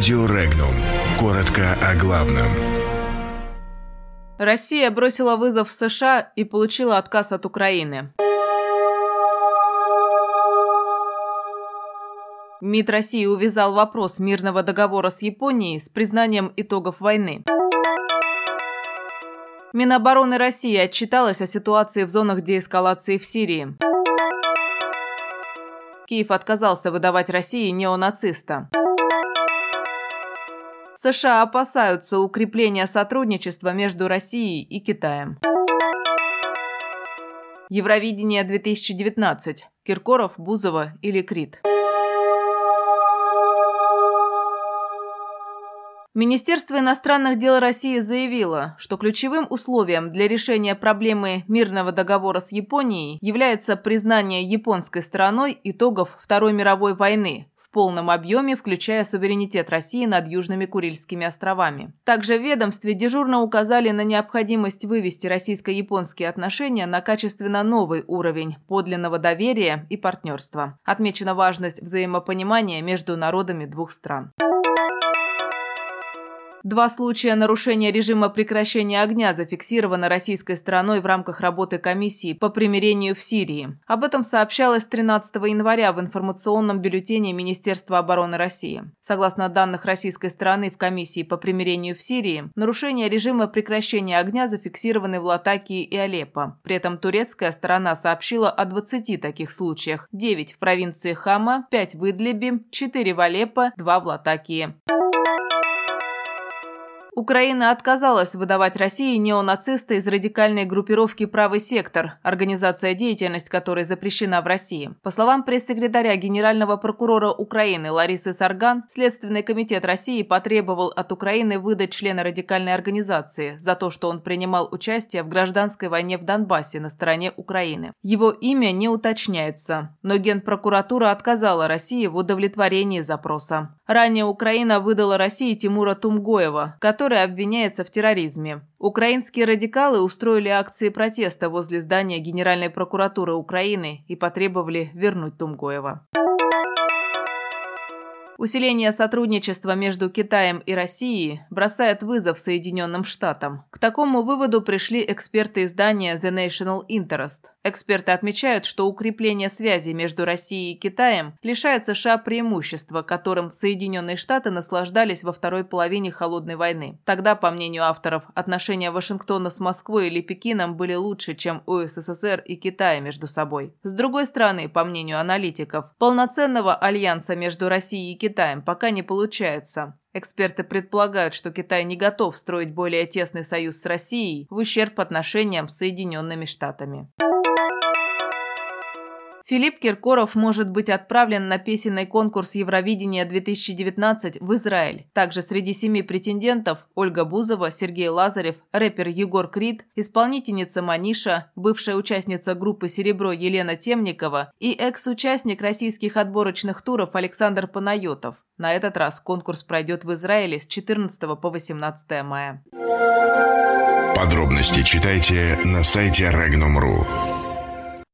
Радио Регнум. Коротко о главном. Россия бросила вызов США и получила отказ от Украины. МИД России увязал вопрос мирного договора с Японией с признанием итогов войны. Минобороны России отчиталась о ситуации в зонах деэскалации в Сирии. Киев отказался выдавать России неонациста. США опасаются укрепления сотрудничества между Россией и Китаем. Евровидение 2019. Киркоров, Бузова или Крит. Министерство иностранных дел России заявило, что ключевым условием для решения проблемы мирного договора с Японией является признание японской стороной итогов Второй мировой войны в полном объеме, включая суверенитет России над Южными Курильскими островами. Также в ведомстве дежурно указали на необходимость вывести российско-японские отношения на качественно новый уровень подлинного доверия и партнерства. Отмечена важность взаимопонимания между народами двух стран. Два случая нарушения режима прекращения огня зафиксировано российской стороной в рамках работы комиссии по примирению в Сирии. Об этом сообщалось 13 января в информационном бюллетене Министерства обороны России. Согласно данных российской стороны в комиссии по примирению в Сирии, нарушения режима прекращения огня зафиксированы в Латакии и Алеппо. При этом турецкая сторона сообщила о 20 таких случаях. 9 в провинции Хама, 5 в Идлибе, 4 в Алеппо, 2 в Латакии. Украина отказалась выдавать России неонациста из радикальной группировки «Правый сектор», организация деятельность которой запрещена в России. По словам пресс-секретаря Генерального прокурора Украины Ларисы Сарган, Следственный комитет России потребовал от Украины выдать члена радикальной организации за то, что он принимал участие в гражданской войне в Донбассе на стороне Украины. Его имя не уточняется, но Генпрокуратура отказала России в удовлетворении запроса. Ранее Украина выдала России Тимура Тумгоева, который обвиняется в терроризме. Украинские радикалы устроили акции протеста возле здания Генеральной прокуратуры Украины и потребовали вернуть Тумгоева. Усиление сотрудничества между Китаем и Россией бросает вызов Соединенным Штатам. К такому выводу пришли эксперты издания The National Interest. Эксперты отмечают, что укрепление связи между Россией и Китаем лишает США преимущества, которым Соединенные Штаты наслаждались во второй половине Холодной войны. Тогда, по мнению авторов, отношения Вашингтона с Москвой или Пекином были лучше, чем у СССР и Китая между собой. С другой стороны, по мнению аналитиков, полноценного альянса между Россией и Китаем Китаем пока не получается. Эксперты предполагают, что Китай не готов строить более тесный союз с Россией в ущерб отношениям с Соединенными Штатами. Филипп Киркоров может быть отправлен на песенный конкурс Евровидения-2019 в Израиль. Также среди семи претендентов Ольга Бузова, Сергей Лазарев, рэпер Егор Крид, исполнительница Маниша, бывшая участница группы «Серебро» Елена Темникова и экс-участник российских отборочных туров Александр Панайотов. На этот раз конкурс пройдет в Израиле с 14 по 18 мая. Подробности читайте на сайте Regnum.ru.